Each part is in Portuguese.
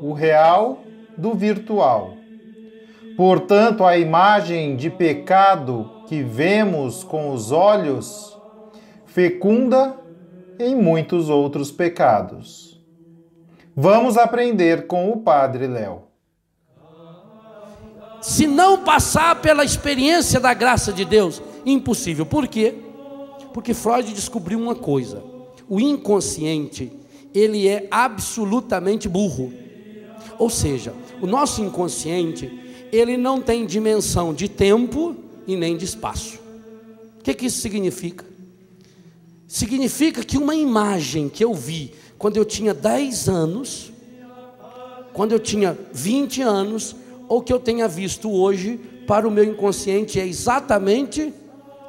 o real do virtual. Portanto, a imagem de pecado que vemos com os olhos fecunda em muitos outros pecados. Vamos aprender com o Padre Léo. Se não passar pela experiência da graça de Deus, impossível. Por quê? Porque Freud descobriu uma coisa: o inconsciente, ele é absolutamente burro. Ou seja, o nosso inconsciente, ele não tem dimensão de tempo e nem de espaço. O que, que isso significa? Significa que uma imagem que eu vi quando eu tinha 10 anos, quando eu tinha 20 anos, ou que eu tenha visto hoje, para o meu inconsciente é exatamente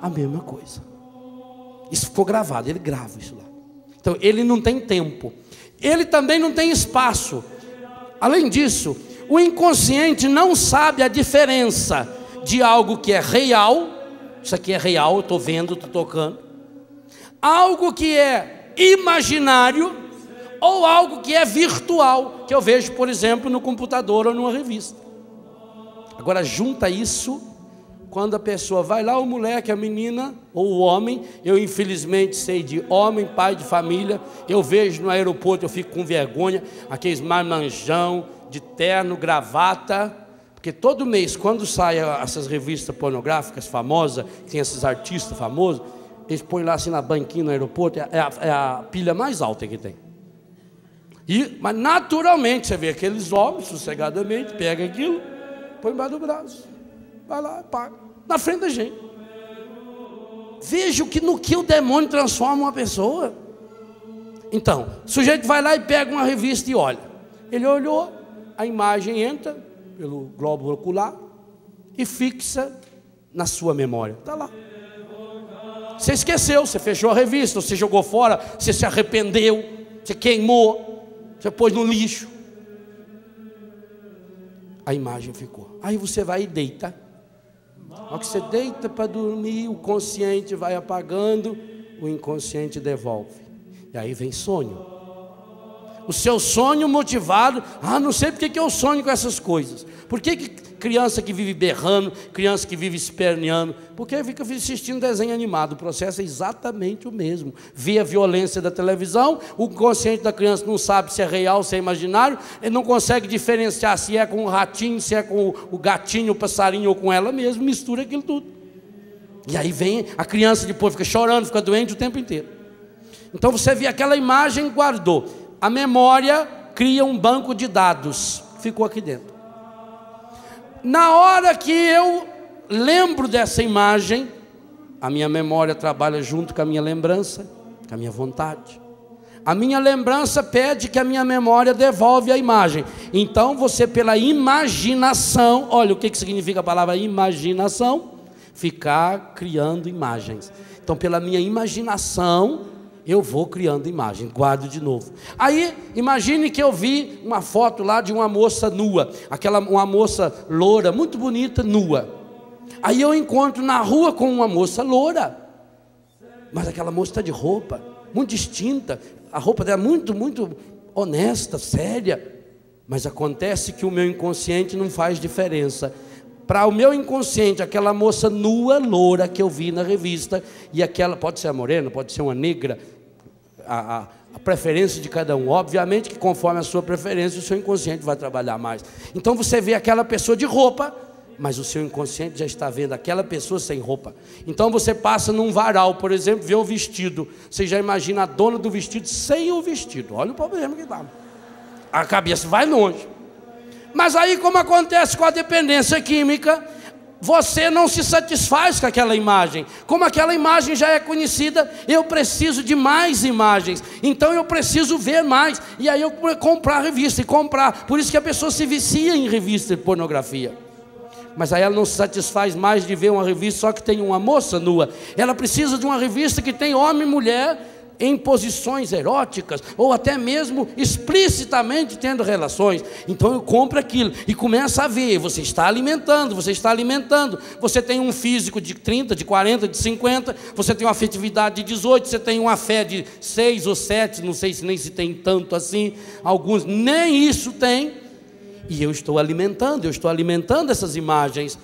a mesma coisa. Isso ficou gravado, ele grava isso lá. Então, ele não tem tempo. Ele também não tem espaço. Além disso, o inconsciente não sabe a diferença de algo que é real, isso aqui é real, eu estou vendo, estou tocando, algo que é imaginário ou algo que é virtual, que eu vejo, por exemplo, no computador ou numa revista. Agora, junta isso quando a pessoa vai lá, o moleque, a menina ou o homem, eu infelizmente sei de homem, pai de família, eu vejo no aeroporto, eu fico com vergonha, aqueles marmanjão de terno, gravata, porque todo mês, quando saem essas revistas pornográficas famosas, tem esses artistas famosos, eles põem lá assim na banquinha no aeroporto, é a, é a pilha mais alta que tem. E, mas naturalmente, você vê aqueles homens, sossegadamente, pega aquilo, põe embaixo do braço Vai lá, paga. Na frente da gente. Veja que no que o demônio transforma uma pessoa. Então, o sujeito vai lá e pega uma revista e olha. Ele olhou, a imagem entra pelo globo ocular e fixa na sua memória. Está lá. Você esqueceu, você fechou a revista, você jogou fora, você se arrependeu, você queimou, você pôs no lixo. A imagem ficou. Aí você vai e deita ao que você deita para dormir, o consciente vai apagando, o inconsciente devolve. E aí vem sonho. O seu sonho motivado, ah, não sei porque que eu sonho com essas coisas. Por que, que criança que vive berrando, criança que vive esperneando, porque fica assistindo desenho animado, o processo é exatamente o mesmo. Vê a violência da televisão, o consciente da criança não sabe se é real, se é imaginário, ele não consegue diferenciar se é com o ratinho, se é com o gatinho, o passarinho ou com ela mesmo, mistura aquilo tudo. E aí vem a criança depois fica chorando, fica doente o tempo inteiro. Então você vê aquela imagem, guardou. A memória cria um banco de dados, ficou aqui dentro. Na hora que eu lembro dessa imagem, a minha memória trabalha junto com a minha lembrança, com a minha vontade. A minha lembrança pede que a minha memória devolve a imagem. Então você, pela imaginação, olha o que, que significa a palavra imaginação: ficar criando imagens. Então, pela minha imaginação, eu vou criando imagem, guardo de novo. Aí, imagine que eu vi uma foto lá de uma moça nua, aquela uma moça loura, muito bonita, nua. Aí eu encontro na rua com uma moça loura. Mas aquela moça está de roupa, muito distinta, a roupa dela é muito, muito honesta, séria. Mas acontece que o meu inconsciente não faz diferença. Para o meu inconsciente, aquela moça nua, loura que eu vi na revista, e aquela, pode ser a morena, pode ser uma negra, a, a, a preferência de cada um. Obviamente que conforme a sua preferência, o seu inconsciente vai trabalhar mais. Então você vê aquela pessoa de roupa, mas o seu inconsciente já está vendo aquela pessoa sem roupa. Então você passa num varal, por exemplo, vê um vestido, você já imagina a dona do vestido sem o vestido. Olha o problema que dá. A cabeça vai longe. Mas aí, como acontece com a dependência química, você não se satisfaz com aquela imagem. Como aquela imagem já é conhecida, eu preciso de mais imagens. Então eu preciso ver mais. E aí eu comprar revista e comprar. Por isso que a pessoa se vicia em revista de pornografia. Mas aí ela não se satisfaz mais de ver uma revista só que tem uma moça nua. Ela precisa de uma revista que tem homem e mulher em posições eróticas, ou até mesmo explicitamente tendo relações. Então eu compro aquilo e começa a ver, você está alimentando, você está alimentando. Você tem um físico de 30, de 40, de 50, você tem uma afetividade de 18, você tem uma fé de 6 ou 7, não sei se nem se tem tanto assim, alguns nem isso tem. E eu estou alimentando, eu estou alimentando essas imagens.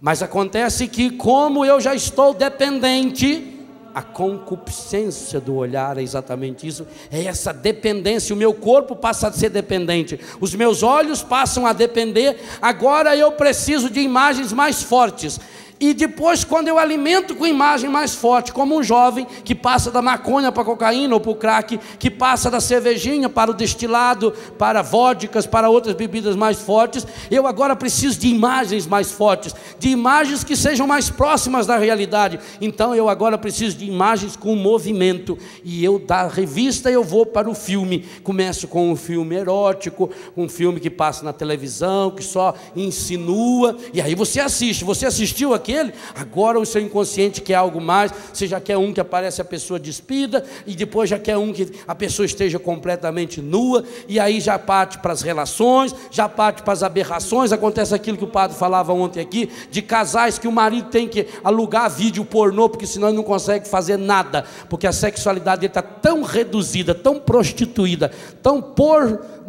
Mas acontece que, como eu já estou dependente, a concupiscência do olhar é exatamente isso, é essa dependência. O meu corpo passa a ser dependente, os meus olhos passam a depender. Agora eu preciso de imagens mais fortes. E depois, quando eu alimento com imagem mais forte, como um jovem que passa da maconha para cocaína ou para o crack, que passa da cervejinha para o destilado, para vodkas, para outras bebidas mais fortes, eu agora preciso de imagens mais fortes, de imagens que sejam mais próximas da realidade. Então eu agora preciso de imagens com movimento. E eu, da revista, eu vou para o filme. Começo com um filme erótico, um filme que passa na televisão, que só insinua. E aí você assiste. Você assistiu aqui? Aquele, agora o seu inconsciente quer algo mais, você já quer um que aparece a pessoa despida, e depois já quer um que a pessoa esteja completamente nua, e aí já parte para as relações, já parte para as aberrações, acontece aquilo que o padre falava ontem aqui, de casais que o marido tem que alugar vídeo pornô, porque senão ele não consegue fazer nada, porque a sexualidade dele está tão reduzida, tão prostituída, tão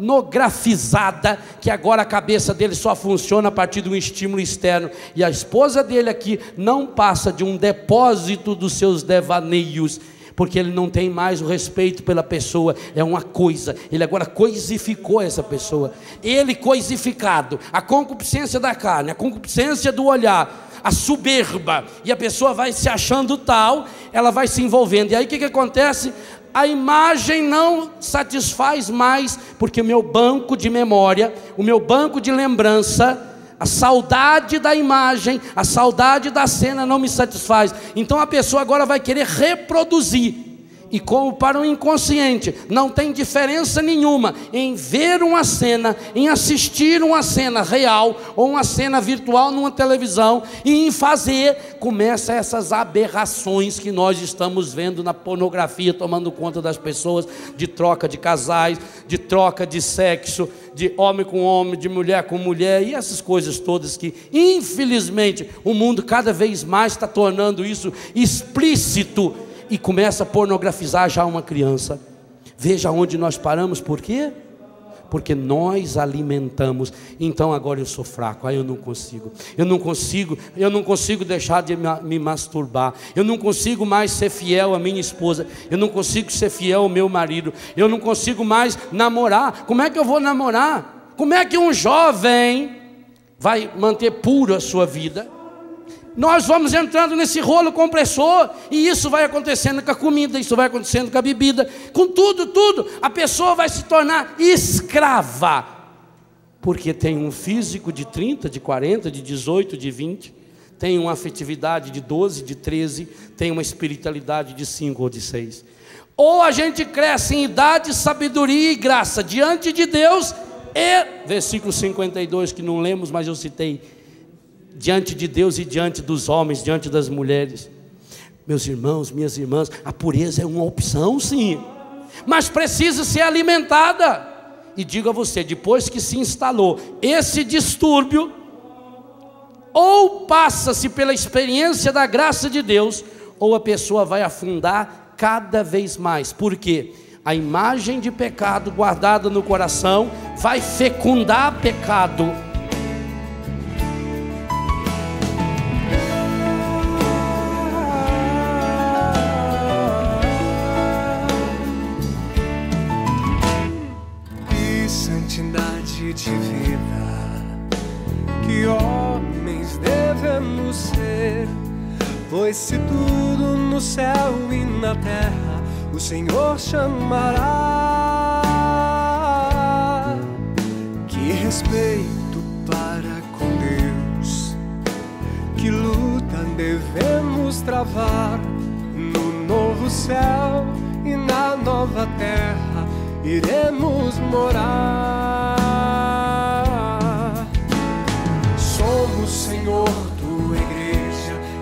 pornografizada, que agora a cabeça dele só funciona a partir de um estímulo externo, e a esposa dele aqui não passa de um depósito dos seus devaneios, porque ele não tem mais o respeito pela pessoa, é uma coisa, ele agora coisificou essa pessoa, ele coisificado, a concupiscência da carne, a concupiscência do olhar, a soberba, e a pessoa vai se achando tal, ela vai se envolvendo, e aí o que, que acontece? A imagem não satisfaz mais, porque o meu banco de memória, o meu banco de lembrança, a saudade da imagem, a saudade da cena não me satisfaz. Então a pessoa agora vai querer reproduzir e como para o inconsciente, não tem diferença nenhuma em ver uma cena, em assistir uma cena real ou uma cena virtual numa televisão e em fazer, começa essas aberrações que nós estamos vendo na pornografia tomando conta das pessoas, de troca de casais, de troca de sexo, de homem com homem, de mulher com mulher e essas coisas todas que, infelizmente, o mundo cada vez mais está tornando isso explícito e começa a pornografizar já uma criança. Veja onde nós paramos, por quê? Porque nós alimentamos. Então agora eu sou fraco, aí eu não consigo. Eu não consigo, eu não consigo deixar de me masturbar. Eu não consigo mais ser fiel à minha esposa. Eu não consigo ser fiel ao meu marido. Eu não consigo mais namorar. Como é que eu vou namorar? Como é que um jovem vai manter puro a sua vida? Nós vamos entrando nesse rolo compressor, e isso vai acontecendo com a comida, isso vai acontecendo com a bebida, com tudo, tudo. A pessoa vai se tornar escrava, porque tem um físico de 30, de 40, de 18, de 20, tem uma afetividade de 12, de 13, tem uma espiritualidade de 5 ou de 6. Ou a gente cresce em idade, sabedoria e graça diante de Deus, e, versículo 52, que não lemos, mas eu citei diante de Deus e diante dos homens, diante das mulheres. Meus irmãos, minhas irmãs, a pureza é uma opção, sim, mas precisa ser alimentada. E digo a você, depois que se instalou esse distúrbio, ou passa-se pela experiência da graça de Deus, ou a pessoa vai afundar cada vez mais. Por quê? A imagem de pecado guardada no coração vai fecundar pecado. Pois se tudo no céu e na terra o Senhor chamará, que respeito para com Deus, que luta devemos travar no novo céu e na nova terra iremos morar. Somos, Senhor,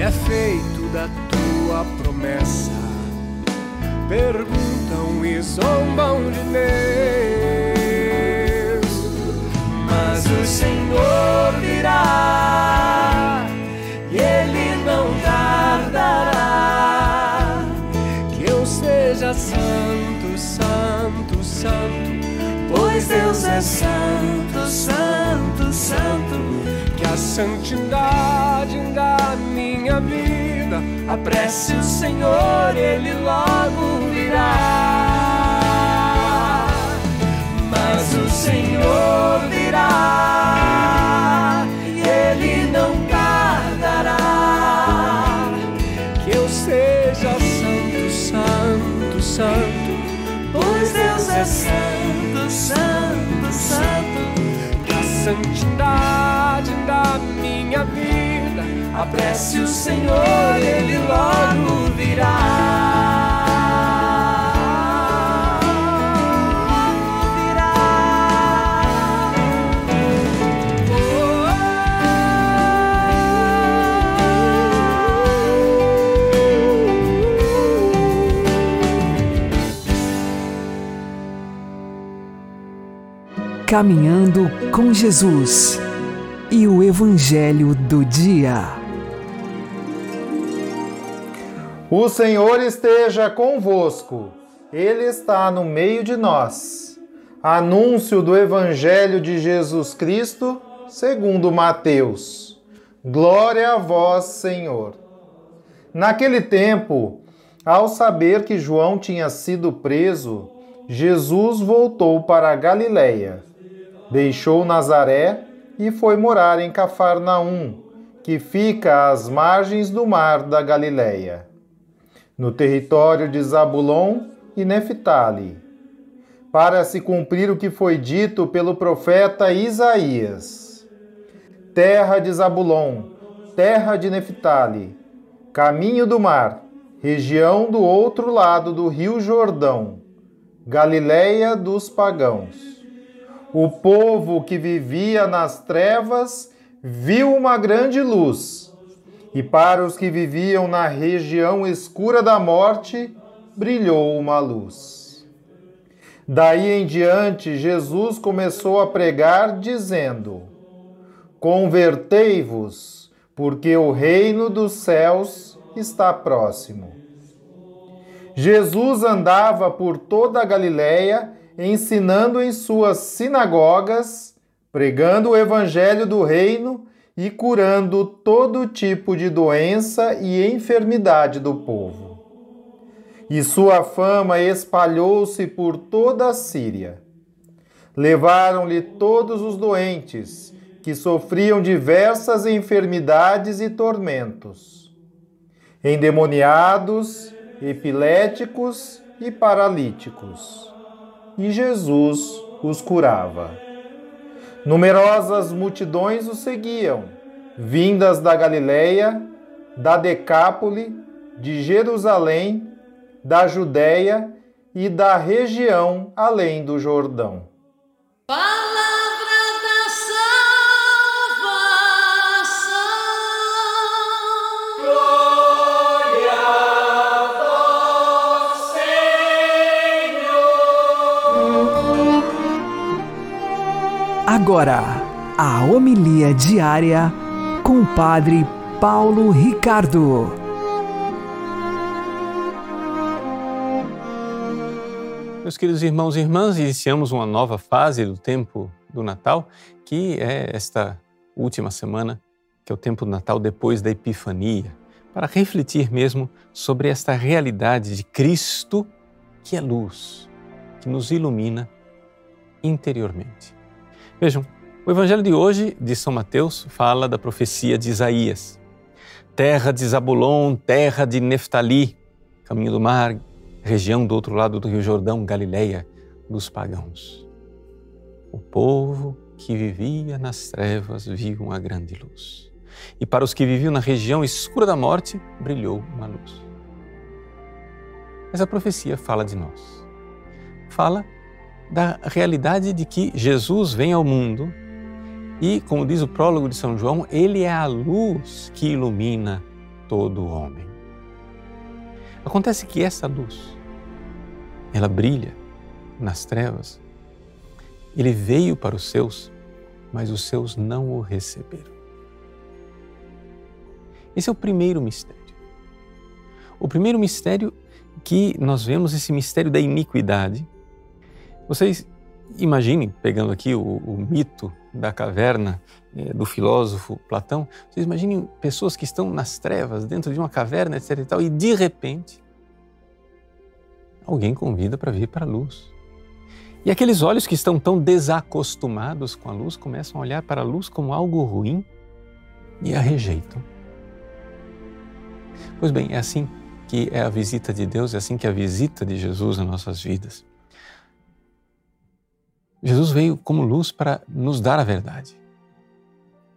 É feito da tua promessa. Perguntam e zombam de Deus, mas o Senhor virá e Ele não tardará. Que eu seja santo, santo, santo, pois Deus é santo, santo, santo. Que a santidade da minha vida apresse o Senhor, Ele logo virá. Mas o Senhor virá Ele não tardará. Que eu seja santo, santo, santo, pois Deus é santo, santo, santo. Santidade da minha vida apresse o Senhor, Ele logo virá. Caminhando com Jesus e o Evangelho do Dia. O Senhor esteja convosco, Ele está no meio de nós. Anúncio do Evangelho de Jesus Cristo, segundo Mateus. Glória a vós, Senhor. Naquele tempo, ao saber que João tinha sido preso, Jesus voltou para a Galiléia. Deixou Nazaré e foi morar em Cafarnaum, que fica às margens do mar da Galiléia, no território de Zabulon e Neftali, para se cumprir o que foi dito pelo profeta Isaías. Terra de Zabulon, terra de Neftali, caminho do mar, região do outro lado do rio Jordão, Galiléia dos pagãos. O povo que vivia nas trevas viu uma grande luz, e para os que viviam na região escura da morte, brilhou uma luz. Daí em diante, Jesus começou a pregar, dizendo: Convertei-vos, porque o reino dos céus está próximo. Jesus andava por toda a Galiléia, ensinando em suas sinagogas, pregando o evangelho do reino e curando todo tipo de doença e enfermidade do povo. E sua fama espalhou-se por toda a Síria. Levaram-lhe todos os doentes, que sofriam diversas enfermidades e tormentos, endemoniados, epiléticos e paralíticos. E Jesus os curava. Numerosas multidões o seguiam, vindas da Galileia, da Decápole, de Jerusalém, da Judéia e da região além do Jordão. Agora, a homilia diária com o Padre Paulo Ricardo. Meus queridos irmãos e irmãs, iniciamos uma nova fase do tempo do Natal, que é esta última semana, que é o tempo do Natal depois da Epifania, para refletir mesmo sobre esta realidade de Cristo, que é luz, que nos ilumina interiormente. Vejam, o Evangelho de hoje, de São Mateus, fala da profecia de Isaías. Terra de Zabulon, terra de Neftali, caminho do mar, região do outro lado do Rio Jordão, Galileia, dos pagãos. O povo que vivia nas trevas viu uma grande luz. E para os que viviam na região escura da morte, brilhou uma luz. Mas a profecia fala de nós. Fala da realidade de que Jesus vem ao mundo e, como diz o prólogo de São João, ele é a luz que ilumina todo homem. Acontece que essa luz, ela brilha nas trevas. Ele veio para os seus, mas os seus não o receberam. Esse é o primeiro mistério. O primeiro mistério que nós vemos, esse mistério da iniquidade. Vocês imaginem, pegando aqui o, o mito da caverna é, do filósofo Platão, vocês imaginem pessoas que estão nas trevas, dentro de uma caverna, etc. E, tal, e de repente, alguém convida para vir para a luz. E aqueles olhos que estão tão desacostumados com a luz começam a olhar para a luz como algo ruim e a rejeitam. Pois bem, é assim que é a visita de Deus, é assim que é a visita de Jesus nas nossas vidas. Jesus veio como luz para nos dar a verdade.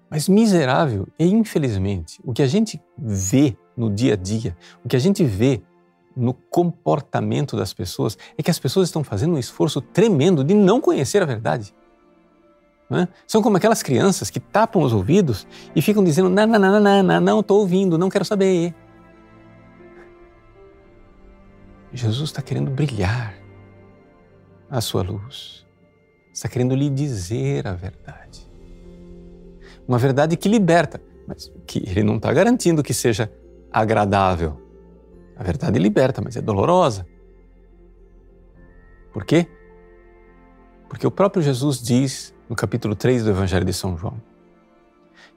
Mas miserável e infelizmente, o que a gente vê no dia a dia, o que a gente vê no comportamento das pessoas, é que as pessoas estão fazendo um esforço tremendo de não conhecer a verdade. É? São como aquelas crianças que tapam os ouvidos e ficam dizendo: não, não, não, não, não, não, estou ouvindo, não quero saber. Jesus está querendo brilhar a sua luz está querendo lhe dizer a verdade. Uma verdade que liberta, mas que ele não está garantindo que seja agradável. A verdade liberta, mas é dolorosa. Por quê? Porque o próprio Jesus diz no capítulo 3 do Evangelho de São João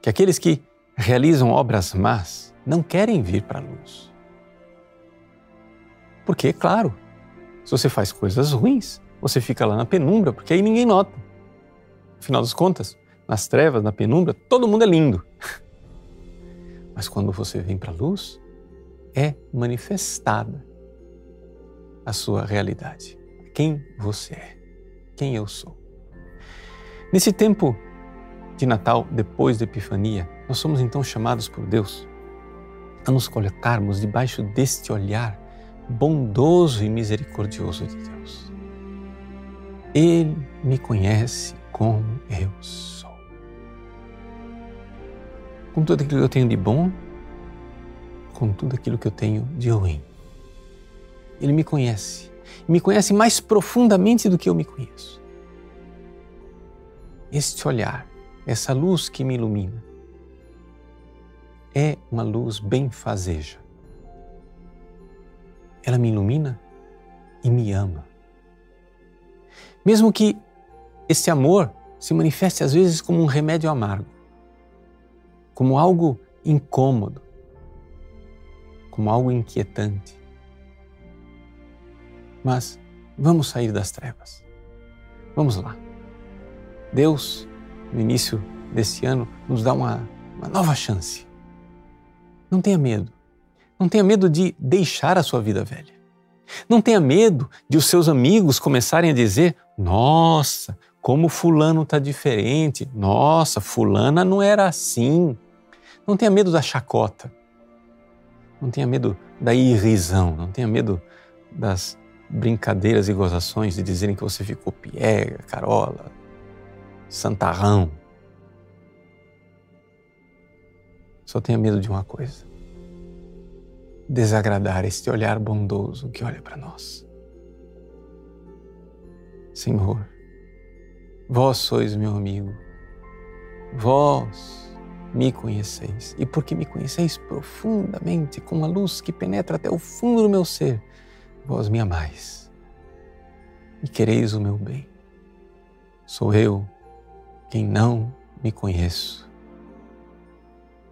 que aqueles que realizam obras más não querem vir para a luz. Porque, claro, se você faz coisas ruins, você fica lá na penumbra, porque aí ninguém nota. Afinal das contas, nas trevas, na penumbra, todo mundo é lindo. Mas quando você vem para a luz, é manifestada a sua realidade. Quem você é, quem eu sou. Nesse tempo de Natal, depois da Epifania, nós somos então chamados por Deus a nos colocarmos debaixo deste olhar bondoso e misericordioso de Deus. Ele me conhece como eu sou. Com tudo aquilo que eu tenho de bom, com tudo aquilo que eu tenho de ruim. Ele me conhece. Me conhece mais profundamente do que eu me conheço. Este olhar, essa luz que me ilumina, é uma luz benfazeja. Ela me ilumina e me ama. Mesmo que esse amor se manifeste às vezes como um remédio amargo, como algo incômodo, como algo inquietante. Mas vamos sair das trevas. Vamos lá. Deus, no início desse ano, nos dá uma, uma nova chance. Não tenha medo. Não tenha medo de deixar a sua vida velha. Não tenha medo de os seus amigos começarem a dizer: Nossa, como Fulano está diferente. Nossa, Fulana não era assim. Não tenha medo da chacota. Não tenha medo da irrisão, não tenha medo das brincadeiras e gozações de dizerem que você ficou piega, carola, santarrão. Só tenha medo de uma coisa: desagradar este olhar bondoso que olha para nós. Senhor, vós sois meu amigo, vós me conheceis, e porque me conheceis profundamente, com uma luz que penetra até o fundo do meu ser, vós me amais e quereis o meu bem. Sou eu quem não me conheço,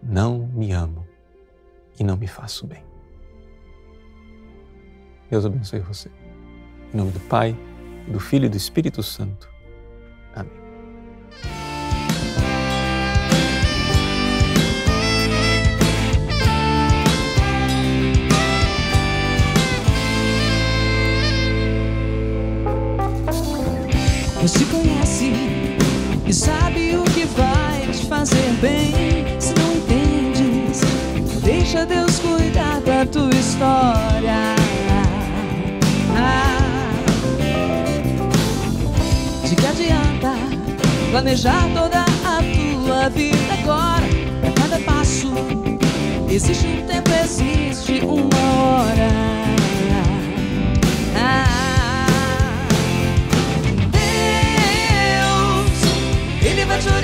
não me amo e não me faço bem. Deus abençoe você. Em nome do Pai, do Filho e do Espírito Santo. Amém. Você conhece e sabe o que vai te fazer bem. Planejar toda a tua vida agora? Pra cada passo existe um tempo, existe uma hora. Ah, Deus, Ele vai te orientar.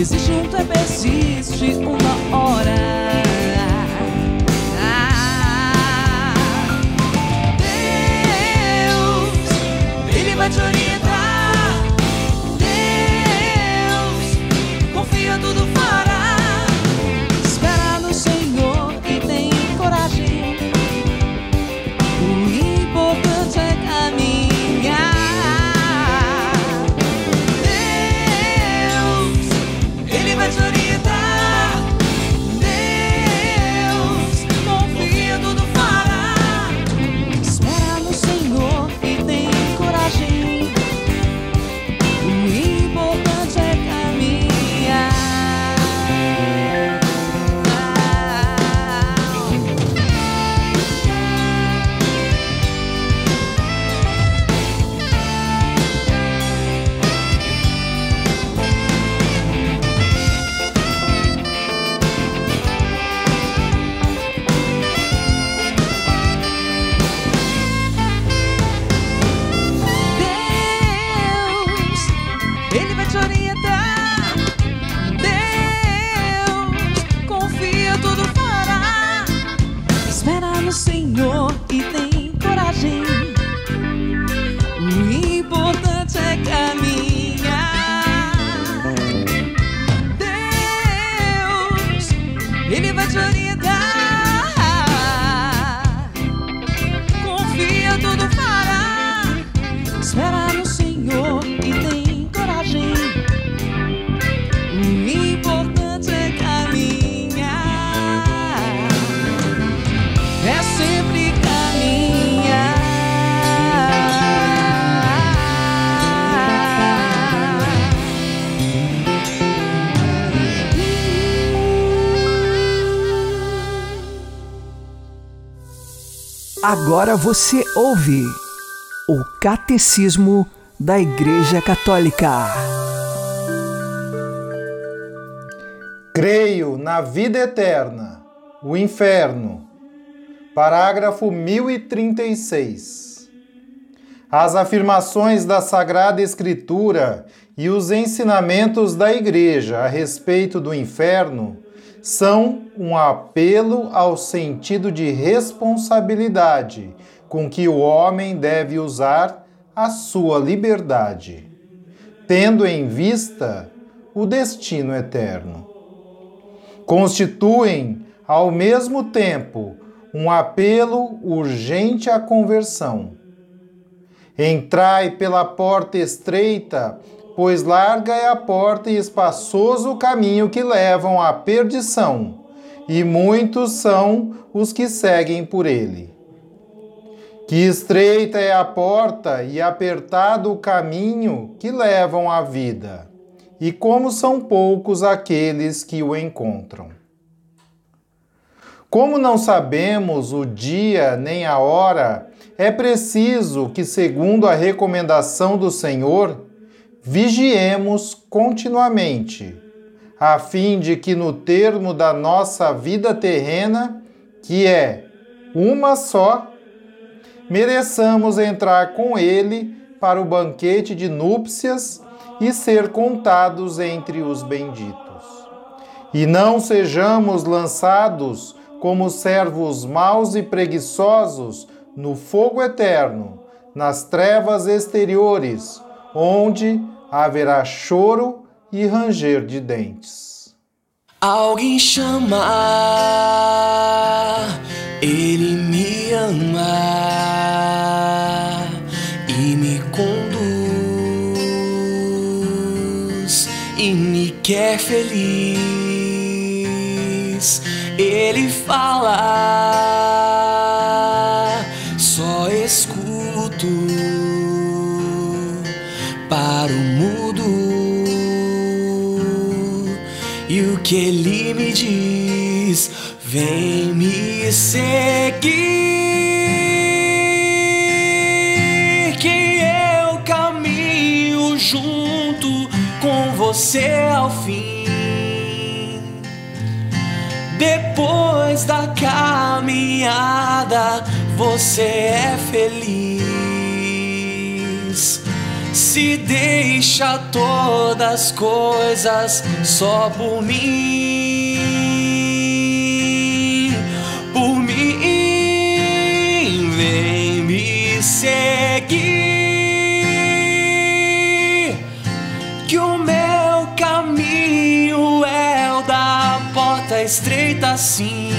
Existe um tempo, existe uma hora. Ah, Deus, Ele vai te orientar. Agora você ouve o Catecismo da Igreja Católica. Creio na vida eterna, o inferno. Parágrafo 1036. As afirmações da Sagrada Escritura e os ensinamentos da Igreja a respeito do inferno são um apelo ao sentido de responsabilidade com que o homem deve usar a sua liberdade, tendo em vista o destino eterno. Constituem, ao mesmo tempo, um apelo urgente à conversão. Entrai pela porta estreita pois larga é a porta e espaçoso o caminho que levam à perdição, e muitos são os que seguem por ele. Que estreita é a porta e apertado o caminho que levam à vida, e como são poucos aqueles que o encontram. Como não sabemos o dia nem a hora, é preciso que, segundo a recomendação do Senhor, vigiemos continuamente, a fim de que no termo da nossa vida terrena, que é uma só, mereçamos entrar com Ele para o banquete de núpcias e ser contados entre os benditos. E não sejamos lançados como servos maus e preguiçosos no fogo eterno, nas trevas exteriores, onde haverá choro e ranger de dentes. Alguém chama, ele me ama e me conduz e me quer feliz. Ele fala, que ele me diz vem me seguir. Que eu caminho junto com você ao fim. Depois da caminhada você é feliz se deixa todas as coisas só por mim, por mim, vem me seguir, que o meu caminho é o da porta estreita sim.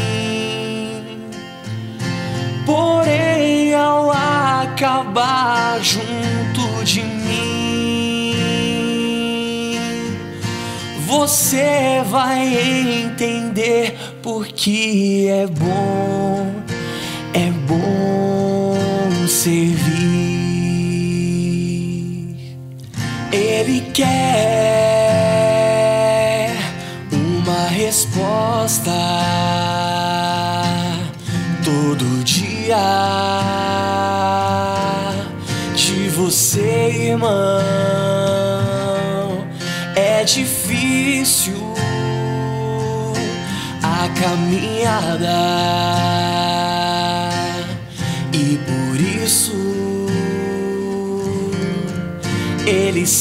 Porém, ao acabar você vai entender porque é bom, é bom servir. Ele quer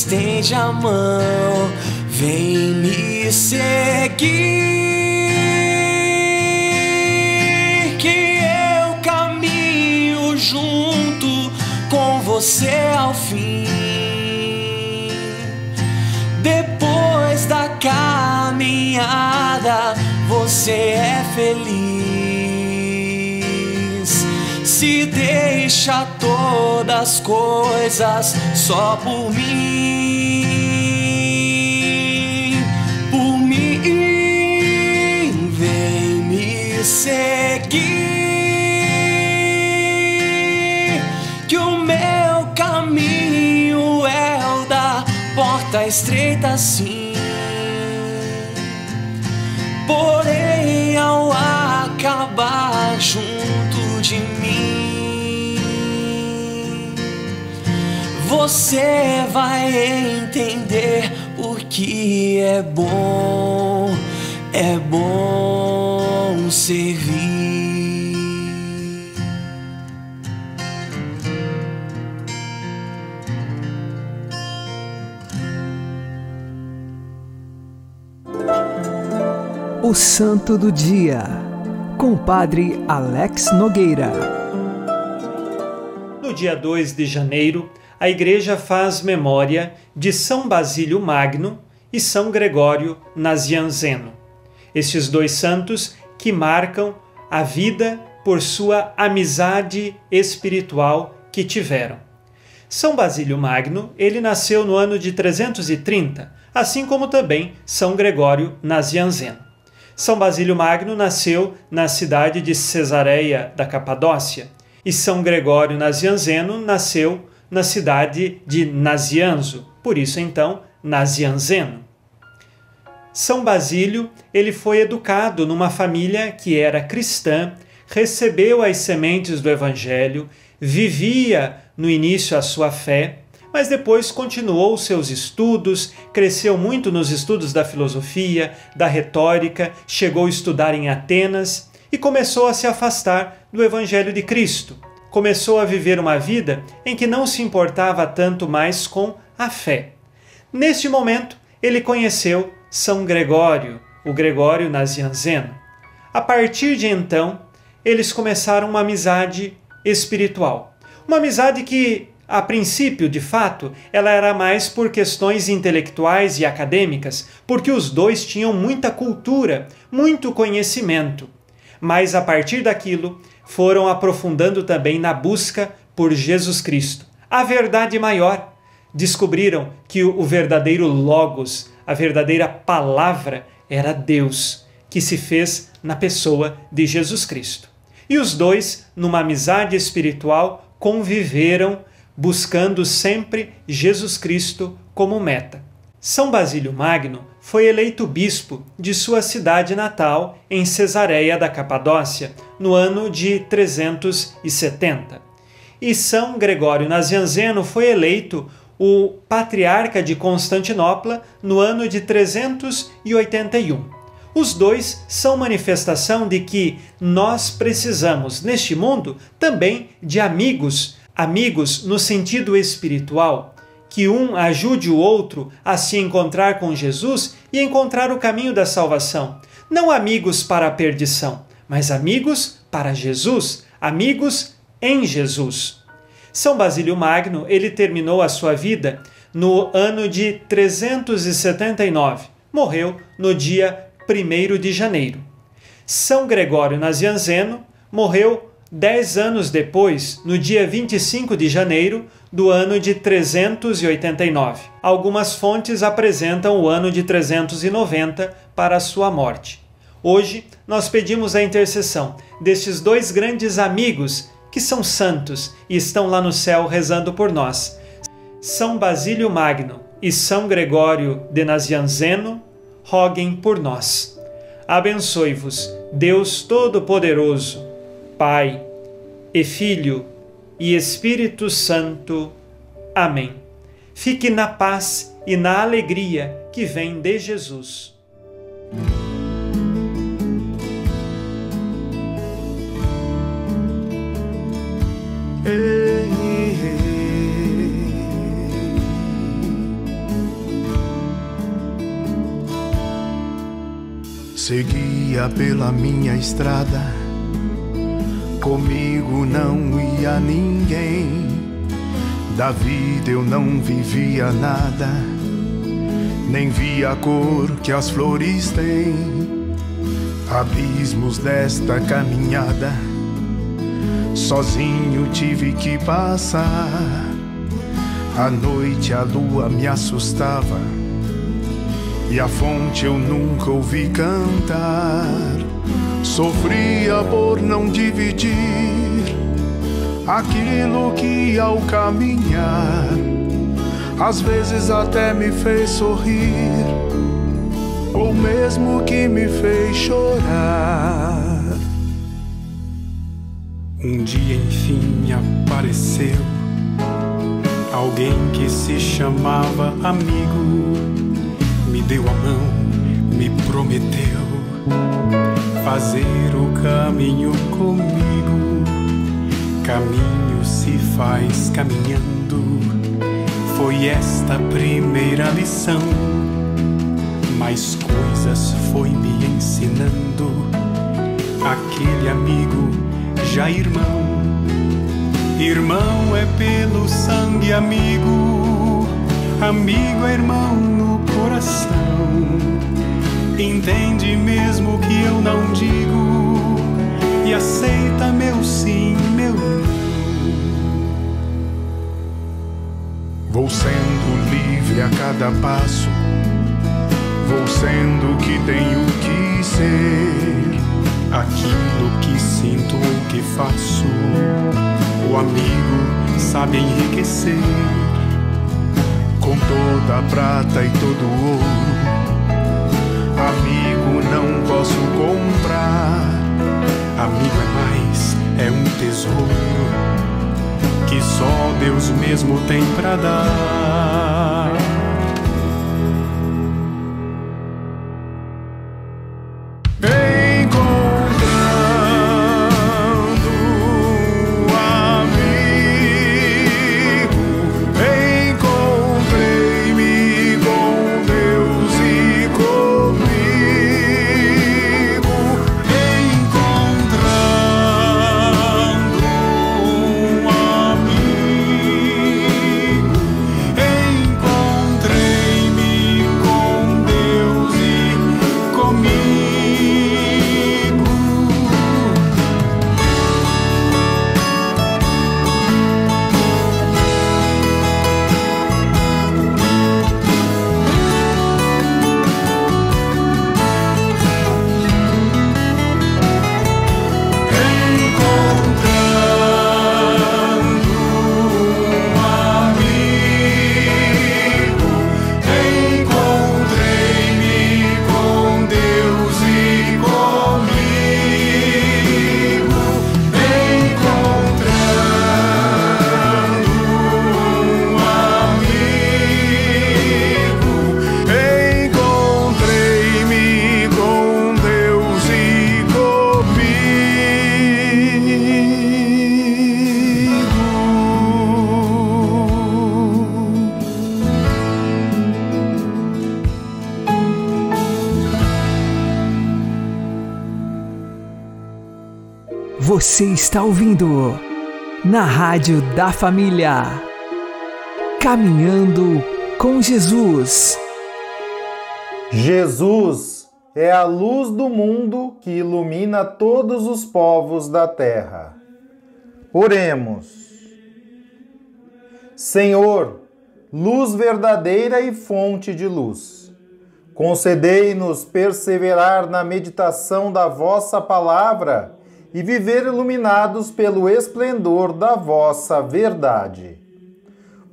estende a mão, vem me seguir, que eu caminho junto com você ao fim. Depois da caminhada, você é feliz. Se deixa todas as coisas só por mim, por mim, vem me seguir. Que o meu caminho é o da porta estreita, sim. Porém, ao acabar você vai entender porque é bom, é bom servir. O Santo do Dia, com o Padre Alex Nogueira. No dia 2 de janeiro, a Igreja faz memória de São Basílio Magno e São Gregório Nazianzeno. Estes dois santos que marcam a vida por sua amizade espiritual que tiveram. São Basílio Magno, ele nasceu no ano de 330, assim como também São Gregório Nazianzeno. São Basílio Magno nasceu na cidade de Cesareia da Capadócia e São Gregório Nazianzeno nasceu na cidade de Nazianzo, por isso então Nazianzeno. São Basílio, ele foi educado numa família que era cristã, recebeu as sementes do evangelho, vivia no início a sua fé mas depois continuou seus estudos, cresceu muito nos estudos da filosofia, da retórica, chegou a estudar em Atenas e começou a se afastar do Evangelho de Cristo. Começou a viver uma vida em que não se importava tanto mais com a fé. Neste momento, ele conheceu São Gregório, o Gregório Nazianzeno. A partir de então, eles começaram uma amizade espiritual. Uma amizade que a princípio, de fato, ela era mais por questões intelectuais e acadêmicas, porque os dois tinham muita cultura, muito conhecimento. Mas a partir daquilo, foram aprofundando também na busca por Jesus Cristo, a verdade maior. Descobriram que o verdadeiro Logos, a verdadeira palavra, era Deus, que se fez na pessoa de Jesus Cristo. E os dois, numa amizade espiritual, conviveram buscando sempre Jesus Cristo como meta. São Basílio Magno foi eleito bispo de sua cidade natal em Cesareia da Capadócia no ano de 370. E São Gregório Nazianzeno foi eleito o patriarca de Constantinopla no ano de 381. Os dois são manifestação de que nós precisamos, neste mundo, também de amigos amigos no sentido espiritual, que um ajude o outro a se encontrar com Jesus e encontrar o caminho da salvação. Não amigos para a perdição, mas amigos para Jesus, amigos em Jesus. São Basílio Magno, ele terminou a sua vida no ano de 379. Morreu no dia 1 de janeiro. São Gregório Nazianzeno morreu dez anos depois, no dia 25 de janeiro do ano de 389. Algumas fontes apresentam o ano de 390 para a sua morte. Hoje, nós pedimos a intercessão destes dois grandes amigos que são santos e estão lá no céu rezando por nós. São Basílio Magno e São Gregório de Nazianzeno, roguem por nós. Abençoe-vos, Deus Todo-Poderoso, Pai e Filho e Espírito Santo. Amém. Fique na paz e na alegria que vem de Jesus. Seguia pela minha estrada Comigo não ia ninguém, da vida eu não vivia nada, nem via a cor que as flores têm. Abismos desta caminhada, sozinho tive que passar. À noite a lua me assustava, e a fonte eu nunca ouvi cantar. Sofria por não dividir aquilo que ao caminhar às vezes até me fez sorrir, ou mesmo que me fez chorar. Um dia enfim apareceu alguém que se chamava amigo, me deu a mão, me prometeu fazer o caminho comigo. Caminho se faz caminhando. Foi esta primeira lição. Mais coisas foi me ensinando. Aquele amigo, já irmão. Irmão é pelo sangue amigo. Amigo é irmão. Entende mesmo o que eu não digo e aceita meu sim, meu não. Vou sendo livre a cada passo, vou sendo o que tenho que ser, aquilo que sinto ou que faço. O amigo sabe enriquecer com toda a prata e todo o ouro. Amigo não posso comprar, amigo é mais, é um tesouro que só Deus mesmo tem para dar. Você está ouvindo na Rádio da Família. Caminhando com Jesus. Jesus é a luz do mundo que ilumina todos os povos da terra. Oremos. Senhor, luz verdadeira e fonte de luz, concedei-nos perseverar na meditação da vossa palavra e viver iluminados pelo esplendor da vossa verdade.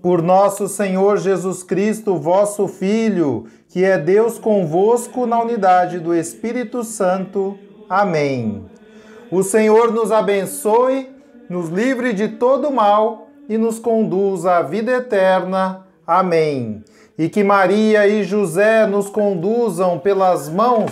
Por nosso Senhor Jesus Cristo, vosso Filho, que é Deus convosco na unidade do Espírito Santo. Amém. O Senhor nos abençoe, nos livre de todo mal e nos conduz à vida eterna. Amém. E que Maria e José nos conduzam pelas mãos